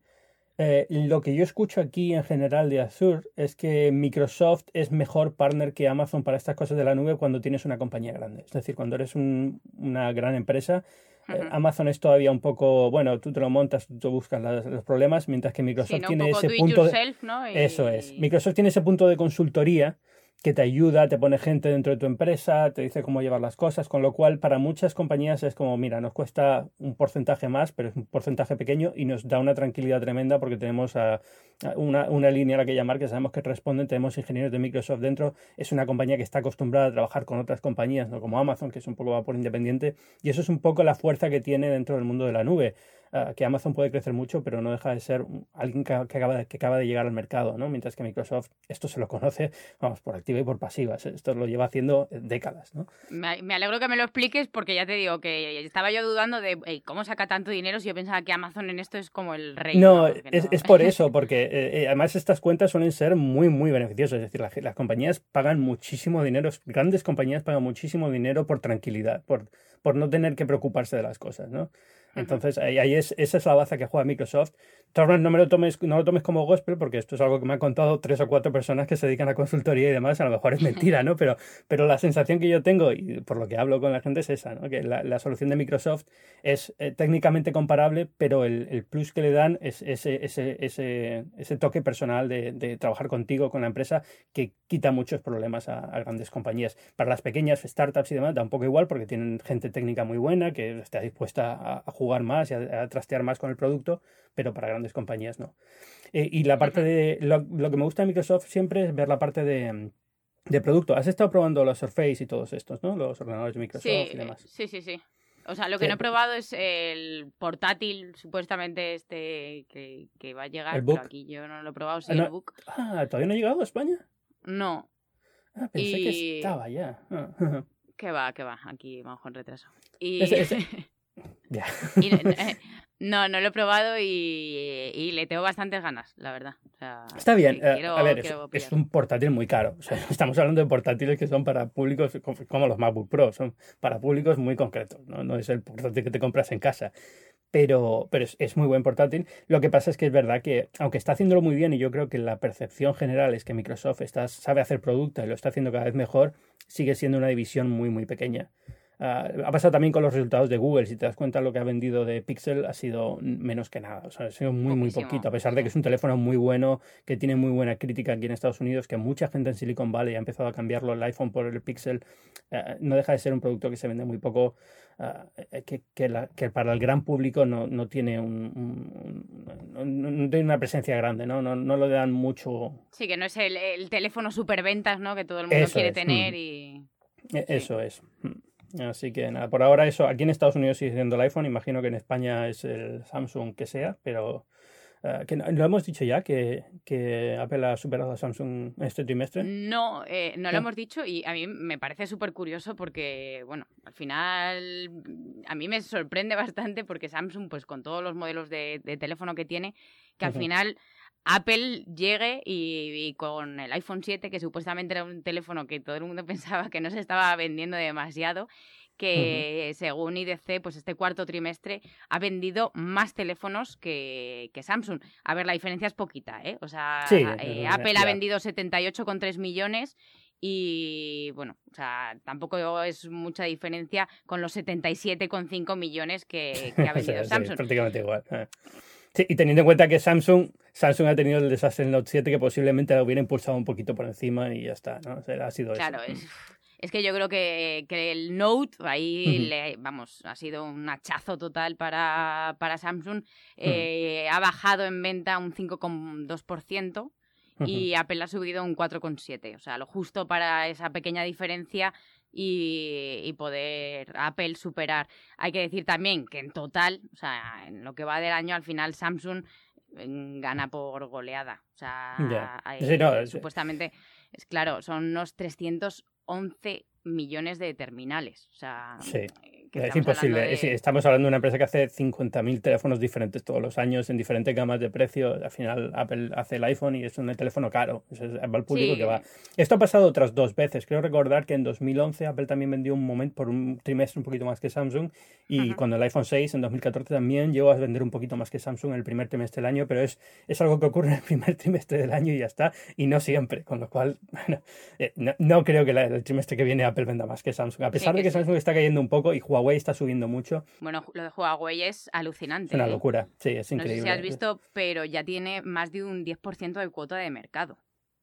Eh, lo que yo escucho aquí en general de Azure es que Microsoft es mejor partner que Amazon para estas cosas de la nube cuando tienes una compañía grande. Es decir, cuando eres un- una gran empresa, eh. Amazon es todavía un poco, bueno, tú te lo montas, tú buscas las- los problemas, mientras que Microsoft Sí, ¿no? Tiene ese punto de... yourself, ¿no? Y- Eso es. Microsoft tiene ese punto de consultoría que te ayuda, te pone gente dentro de tu empresa, te dice cómo llevar las cosas, con lo cual para muchas compañías es como, mira, nos cuesta un porcentaje más, pero es un porcentaje pequeño y nos da una tranquilidad tremenda porque tenemos una, una línea a la que llamar que sabemos que responden, tenemos ingenieros de Microsoft dentro, es una compañía que está acostumbrada a trabajar con otras compañías, no como Amazon, que es un poco va por independiente, y eso es un poco la fuerza que tiene dentro del mundo de la nube. Ah, que Amazon puede crecer mucho, pero no deja de ser alguien que, que acaba de, que acaba de llegar al mercado, ¿no? Mientras que Microsoft esto se lo conoce, vamos, por activa y por pasiva. Esto lo lleva haciendo eh, décadas, ¿no? Me, me alegro que me lo expliques porque ya te digo que estaba yo dudando de "Ey, cómo saca tanto dinero si yo pensaba que Amazon en esto es como el rey. No, es, es por eso, porque eh, eh, además estas cuentas suelen ser muy, muy beneficiosas. Es decir, la ge- las compañías pagan muchísimo dinero, grandes compañías pagan muchísimo dinero por tranquilidad, por, por no tener que preocuparse de las cosas, ¿no? Entonces, ahí, es, esa es la baza que juega Microsoft. Torres, no me lo tomes, no lo tomes como gospel, porque esto es algo que me han contado tres o cuatro personas que se dedican a consultoría y demás. A lo mejor es mentira, ¿no? Pero, pero la sensación que yo tengo, y por lo que hablo con la gente, es esa, ¿no? Que la, solución de Microsoft es eh, técnicamente comparable, pero el, el plus que le dan es ese, ese, ese, ese toque personal de, trabajar contigo, con la empresa, que quita muchos problemas a, a grandes compañías. Para las pequeñas startups y demás, da un poco igual, porque tienen gente técnica muy buena, que está dispuesta a, a jugar más y a, a trastear más con el producto, pero para grandes compañías no. Eh, y la parte de. Lo, lo que me gusta de Microsoft siempre es ver la parte de, de producto. Has estado probando los Surface y todos estos, ¿no? Los ordenadores de Microsoft Sí, y demás. sí, sí, sí. O sea, lo que Eh, no he probado es el portátil, supuestamente este que, que va a llegar, ¿El pero aquí yo no lo he probado, sí, Ah, no. el book. Ah, ¿todavía no ha llegado a España? No, Ah, pensé que Y- estaba ya. Ah, que va, que va, aquí vamos con retraso. Y, Ese- ese- y, eh, no, no lo he probado y, y le tengo bastantes ganas, la verdad. O sea, Está bien. eh, quiero- a ver, es, un portátil muy caro. O sea, estamos hablando de portátiles que son para públicos co- como los MacBook Pro. Son para públicos muy concretos. No, no es el portátil que te compras en casa. Pero, pero es, es muy buen portátil. Lo que pasa es que es verdad que, aunque está haciéndolo muy bien, y yo creo que la percepción general es que Microsoft está, sabe hacer producto y lo está haciendo cada vez mejor, sigue siendo una división muy, muy pequeña. Ah, ha pasado también con los resultados de Google. Si te das cuenta, lo que ha vendido de Pixel ha sido menos que nada. O sea, ha sido muy, muy poquito. A pesar de que es un teléfono muy bueno, que tiene muy buena crítica aquí en Estados Unidos, que mucha gente en Silicon Valley ha empezado a cambiarlo el iPhone por el Pixel. eh, no deja de ser un producto que se vende muy poco, eh, que, que la- que para el gran público no, no tiene un, un- no, no- no tiene una presencia grande, ¿no? No, no lo dan mucho. Sí, que no es el, el teléfono superventas, ¿no? Que todo el mundo Eso quiere es, tener mm. y... Eh, Eso es. Así que nada, por ahora eso. Aquí en Estados Unidos sigue siendo el iPhone, imagino que en España es el Samsung que sea, pero Uh, que no, lo hemos dicho ya que, que, Apple ha superado a Samsung este trimestre. No, eh, no lo hemos dicho y a mí me parece súper curioso porque, bueno, al final a mí me sorprende bastante porque Samsung, pues con todos los modelos de, de teléfono que tiene, que al final Apple llegue y, con el iPhone 7, que supuestamente era un teléfono que todo el mundo pensaba que no se estaba vendiendo demasiado, que según IDC, pues este cuarto trimestre ha vendido más teléfonos que, Samsung. A ver, la diferencia es poquita, ¿eh? O sea, eh, Apple ha vendido 78,3 millones y bueno, o sea, tampoco es mucha diferencia con los 77,5 millones que, ha vendido Samsung. prácticamente igual. Sí, y teniendo en cuenta que Samsung, Samsung ha tenido el desastre en Note 7 que posiblemente lo hubiera impulsado un poquito por encima y ya está, ¿no? O sea, ha sido claro, eso. Es, es que yo creo que, el Note ahí, le, vamos, ha sido un hachazo total para, para Samsung. Eh, ha bajado en venta un 5,2% y Apple ha subido un 4,7%. O sea, lo justo para esa pequeña diferencia y, poder Apple superar. Hay que decir también que en total, o sea, en lo que va del año, al final Samsung mm, gana por goleada. O sea, supuestamente, es claro, son unos 300 11 millones de terminales. O sea, sí. Es imposible. estamos hablando de una empresa que hace 50.000 teléfonos diferentes todos los años en diferentes gamas de precio. Al final Apple hace el iPhone y es un teléfono caro. Es el público que va. Esto ha pasado otras dos veces. Creo recordar que en 2011 Apple también vendió un momento por un trimestre un poquito más que Samsung y cuando el iPhone 6 en 2014 también llegó a vender un poquito más que Samsung en el primer trimestre del año, pero es, es algo que ocurre en el primer trimestre del año y ya está. Y no siempre. Con lo cual, bueno, eh, no, creo que el trimestre que viene Apple venda más que Samsung. A pesar de que Samsung está cayendo un poco y Huawei Huawei está subiendo mucho. Bueno, lo de Huawei es alucinante. Es una ¿eh? locura, sí, es increíble. No sé si has visto, pero ya tiene más de un 10% de cuota de mercado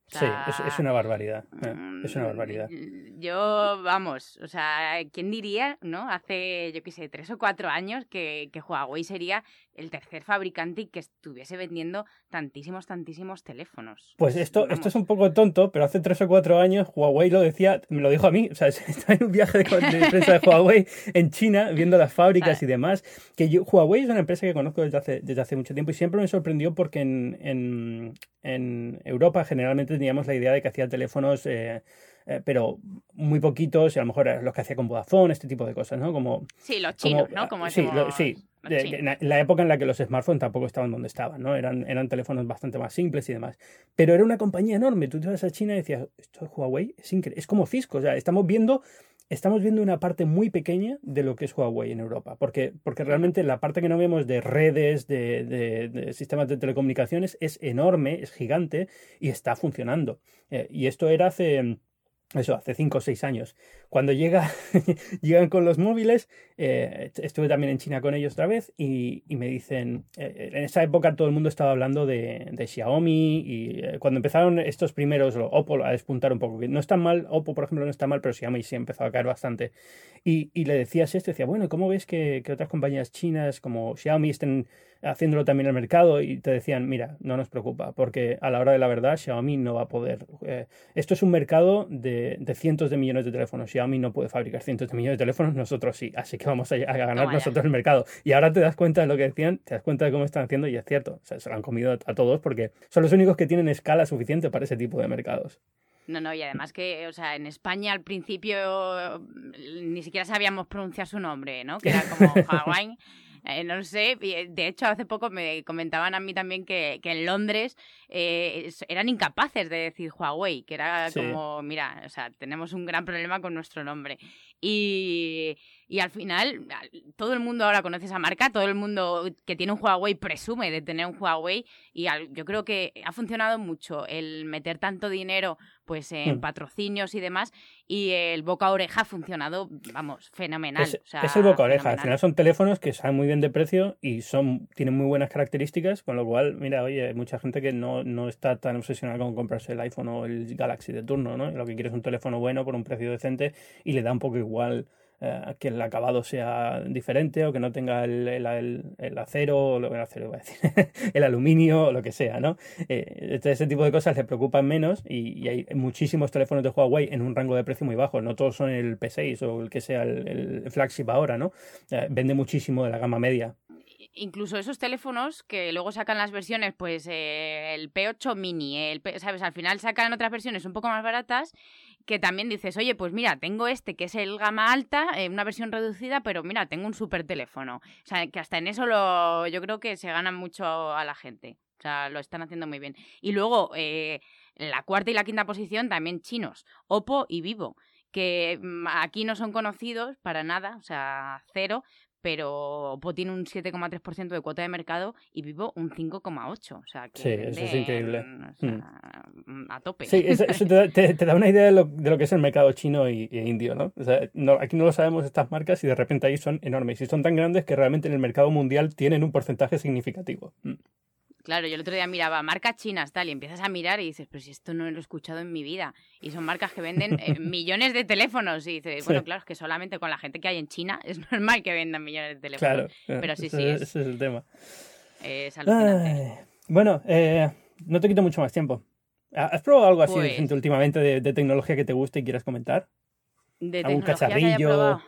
sí, es, una barbaridad. Eh, es una barbaridad. Mm, yo, vamos, o sea, ¿quién diría, no? Hace, yo qué sé, tres o cuatro años que, que Huawei sería el tercer fabricante y que estuviese vendiendo tantísimos, tantísimos teléfonos. Pues esto, esto es un poco tonto, pero hace tres o cuatro años Huawei lo decía, me lo dijo a mí, o sea, estaba en un viaje de, prensa de Huawei en China, viendo las fábricas y demás, que yo, Huawei es una empresa que conozco desde hace, desde hace mucho tiempo y siempre me sorprendió porque en, en, en Europa generalmente teníamos la idea de que hacía teléfonos, eh, eh, pero muy poquitos, y a lo mejor los que hacía con Vodafone, este tipo de cosas, ¿no? Como, sí, los chinos, ¿no? Como sí, sí. la época en la que los smartphones tampoco estaban donde estaban, ¿no? Eran, eran teléfonos bastante más simples y demás. Pero era una compañía enorme. Tú te vas a China y decías, esto es Huawei, es increíble. Es como Cisco, o sea, estamos viendo estamos viendo una parte muy pequeña de lo que es Huawei en Europa, porque, porque realmente la parte que no vemos de redes, de, sistemas de telecomunicaciones, es enorme, es gigante y está funcionando. Eh, y esto era hace eso, hace 5 o 6 años. Cuando llega, llegan con los móviles, eh, estuve también en China con ellos otra vez y, me dicen, eh, en esa época todo el mundo estaba hablando de, Xiaomi y eh, cuando empezaron estos primeros, Oppo a despuntar un poco, no está mal, Oppo por ejemplo no está mal, pero Xiaomi sí empezó a caer bastante. Y, le decías esto, decía, bueno, ¿cómo ves que, que otras compañías chinas como Xiaomi estén haciéndolo también el mercado y te decían, mira, no nos preocupa, porque a la hora de la verdad Xiaomi no va a poder. Eh, esto es un mercado de, cientos de millones de teléfonos. Xiaomi no puede fabricar cientos de millones de teléfonos, nosotros sí, así que vamos a, ganar nosotros el mercado. Y ahora te das cuenta de lo que decían, te das cuenta de cómo están haciendo y es cierto, se lo han comido a todos porque son los únicos que tienen escala suficiente para ese tipo de mercados. No, no, y además que, o sea, en España al principio ni siquiera sabíamos pronunciar su nombre, ¿no? Que era como Huawei. Eh, no sé, eh, de hecho hace poco me comentaban a mí también que, que en Londres eh, eran incapaces de decir Huawei, que era como, mira, o sea, tenemos un gran problema con nuestro nombre. Y, y al final, todo el mundo ahora conoce esa marca, todo el mundo que tiene un Huawei presume de tener un Huawei y yo creo que ha funcionado mucho el meter tanto dinero pues en hmm. patrocinios y demás y el boca a oreja ha funcionado, vamos, fenomenal. Es, el boca a oreja, al final son teléfonos que saben muy bien de precio y son tienen muy buenas características, con lo cual, mira, oye, hay mucha gente que no, no está tan obsesionada con comprarse el iPhone o el Galaxy de turno, ¿no? Lo que quiere es un teléfono bueno por un precio decente y le da un poco igual eh, que el acabado sea diferente o que no tenga el, el, acero, o lo, el acero el aluminio o lo que sea, ¿no? Eh, ese tipo de cosas le preocupan menos y, hay muchísimos teléfonos de Huawei en un rango de precio muy bajo, no todos son el P6 o el que sea el, flagship ahora, ¿no? Eh, vende muchísimo de la gama media incluso esos teléfonos que luego sacan las versiones, pues eh, el P8 mini, el ¿sabes? Al final sacan otras versiones un poco más baratas que también dices, oye, pues mira, tengo este que es el gama alta, eh, una versión reducida, pero mira, tengo un super teléfono. O sea, que hasta en eso lo, yo creo que se gana mucho a la gente. O sea, lo están haciendo muy bien. Y luego, eh, la cuarta y la quinta posición también chinos, Oppo y Vivo que mm, aquí no son conocidos para nada, o sea, cero, pero Oppo tiene un 7,3% de cuota de mercado y Vivo un 5,8%. O sea, que sí, eso es increíble. Mm. Mm, a tope. Sí, eso, te, da una idea de lo, de lo, que es el mercado chino e indio, ¿no? O sea, aquí no lo sabemos estas marcas y de repente ahí son enormes y son tan grandes que realmente en el mercado mundial tienen un porcentaje significativo. Claro, yo el otro día miraba marcas chinas, tal, y empiezas a mirar y dices, pero si esto no lo he escuchado en mi vida. Y son marcas que venden eh, millones de teléfonos. Y dices, bueno, claro, es que solamente con la gente que hay en China es normal que vendan millones de teléfonos. Claro, pero sí, sí. ese es el tema. Es alucinante. bueno, eh, no te quito mucho más tiempo. ¿Has probado algo así pues últimamente de, tecnología que te guste y quieras comentar? De ¿Algún cacharrillo?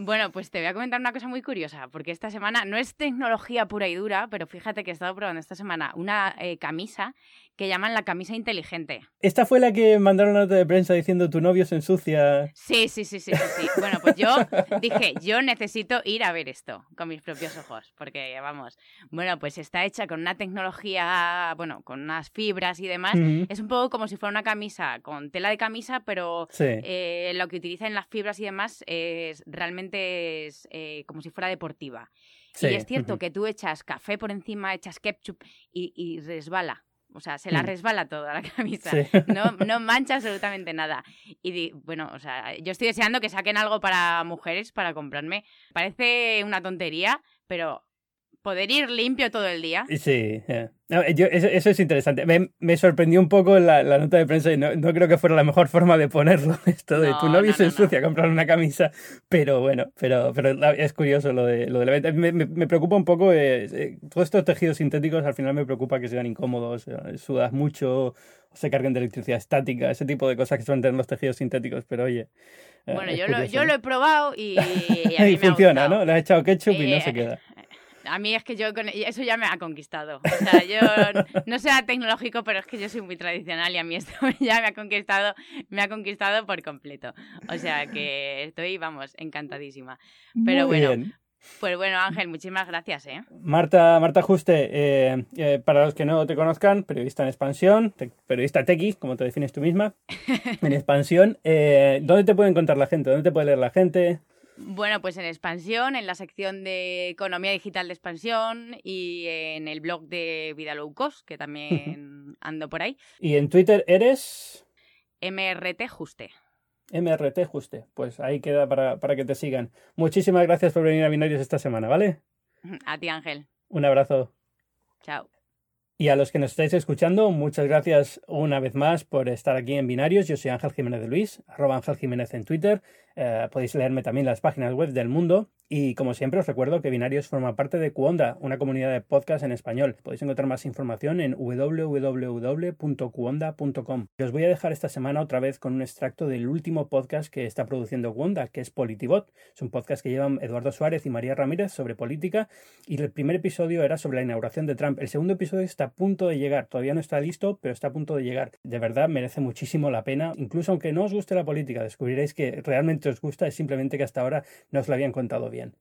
Bueno, pues te voy a comentar una cosa muy curiosa, porque esta semana no es tecnología pura y dura, pero fíjate que he estado probando esta semana una eh, camisa que llaman la camisa inteligente. ¿Esta fue la que mandaron nota de prensa diciendo tu novio se ensucia? Sí, sí, sí, sí, sí. Bueno, pues yo dije, yo necesito ir a ver esto con mis propios ojos, porque vamos, bueno, pues está hecha con una tecnología, bueno, con unas fibras y demás. Es un poco como si fuera una camisa con tela de camisa, pero eh, lo que utiliza en las fibras y demás es realmente eh, como si fuera deportiva. Y es cierto que tú echas café por encima, echas ketchup y resbala. O sea, se la mm. resbala toda la camisa. No, no mancha absolutamente nada. Y bueno, o sea, yo estoy deseando que saquen algo para mujeres para comprarme. Parece una tontería, pero poder ir limpio todo el día. Sí, eso, es interesante. Me, sorprendió un poco la, nota de prensa y no, creo que fuera la mejor forma de ponerlo. Esto de tu novio se ensucia comprar una camisa, pero bueno, pero, pero es curioso lo de, lo de la venta. Me, preocupa un poco, eh, eh, todos estos tejidos sintéticos al final me preocupa que sean incómodos, eh, sudas mucho, se carguen de electricidad estática, ese tipo de cosas que suelen tener los tejidos sintéticos, pero oye. Bueno, yo lo, yo lo, he probado y, y, funciona, ¿no? Le has echado ketchup y no se queda. A mí es que yo con eso ya me ha conquistado. O sea, yo no sea tecnológico, pero es que yo soy muy tradicional y a mí esto ya me ha conquistado, me ha conquistado por completo. O sea que estoy, vamos, encantadísima. Pero bueno, Pues bueno, Ángel, muchísimas gracias. ¿eh? Marta, Marta Juste, eh, eh, para los que no te conozcan, periodista en expansión, periodista tequi, como te defines tú misma, en expansión. Eh, ¿Dónde te puede encontrar la gente? ¿Dónde te puede leer la gente? Bueno, pues en expansión, en la sección de economía digital de expansión y en el blog de Vida Low Cost, que también ando por ahí. ¿Y en Twitter eres? MRT Juste. MRT Juste. Pues ahí queda para, para que te sigan. Muchísimas gracias por venir a Binarios esta semana, ¿vale? A ti, Ángel. Un abrazo. Chao. Y a los que nos estáis escuchando, muchas gracias una vez más por estar aquí en Binarios. Yo soy Ángel Jiménez de Luis, arroba Ángel Jiménez en Twitter. Eh, podéis leerme también las páginas web del mundo. Y como siempre os recuerdo que Binarios forma parte de Cuonda, una comunidad de podcast en español. Podéis encontrar más información en www.cuonda.com. Os voy a dejar esta semana otra vez con un extracto del último podcast que está produciendo Cuonda, que es Politibot. Es un podcast que llevan Eduardo Suárez y María Ramírez sobre política. Y el primer episodio era sobre la inauguración de Trump. El segundo episodio está a punto de llegar. Todavía no está listo, pero está a punto de llegar. De verdad merece muchísimo la pena. Incluso aunque no os guste la política, descubriréis que realmente os gusta, es simplemente que hasta ahora no os lo habían contado bien.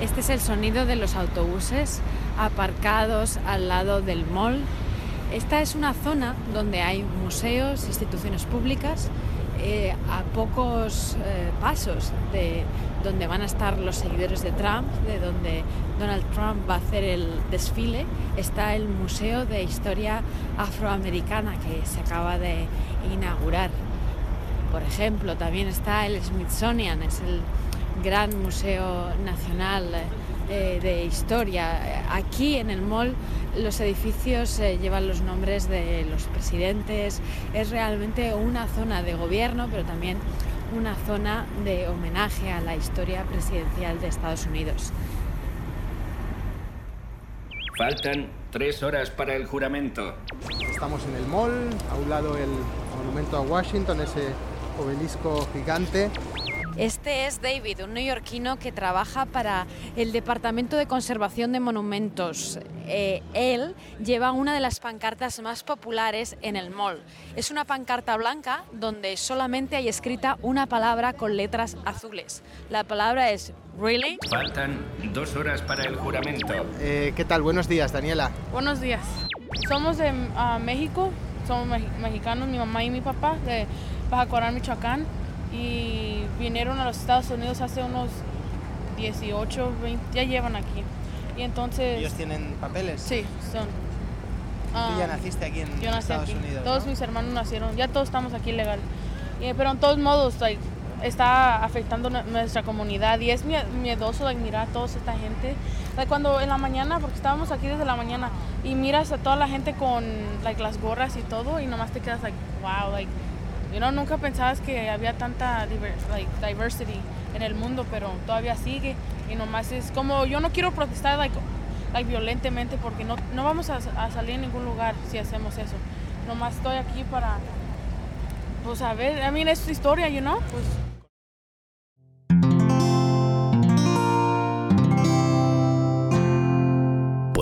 Este es el sonido de los autobuses aparcados al lado del mall. Esta es una zona donde hay museos, instituciones públicas, eh, a pocos eh, pasos de donde van a estar los seguidores de Trump, de donde Donald Trump va a hacer el desfile, está el Museo de Historia Afroamericana que se acaba de inaugurar. Por ejemplo, también está el Smithsonian, es el gran museo nacional eh, de historia. Aquí en el mall los edificios eh, llevan los nombres de los presidentes, es realmente una zona de gobierno, pero también una zona de homenaje a la historia presidencial de Estados Unidos. Faltan tres horas para el juramento. Estamos en el mall, a un lado el monumento a Washington, ese obelisco gigante. Este es David, un neoyorquino que trabaja para el Departamento de Conservación de Monumentos. Eh, él lleva una de las pancartas más populares en el mall. Es una pancarta blanca donde solamente hay escrita una palabra con letras azules. La palabra es Really. Faltan dos horas para el juramento. Eh, ¿Qué tal? Buenos días, Daniela. Buenos días. Somos de uh, México, somos me mexicanos, mi mamá y mi papá, de Baja Corán, Michoacán y vinieron a los Estados Unidos hace unos 18, 20, ya llevan aquí. Y entonces... ¿Ellos tienen papeles? Sí, son. ¿Tú ya naciste aquí en yo nací Estados aquí. Unidos? Todos ¿no? mis hermanos nacieron, ya todos estamos aquí legal. Y, pero en todos modos, like, está afectando nu- nuestra comunidad y es mie- miedoso like, mirar a toda esta gente. Like, cuando en la mañana, porque estábamos aquí desde la mañana, y miras a toda la gente con like, las gorras y todo, y nomás te quedas like, wow, like, you know, nunca pensabas que había tanta diver- diversity en el mundo, pero todavía sigue. Y nomás es como, yo no quiero protestar like, like, violentamente porque no, no vamos a, a salir en ningún lugar si hacemos eso. Nomás estoy aquí para, pues a ver, I mean, es historia, you know, pues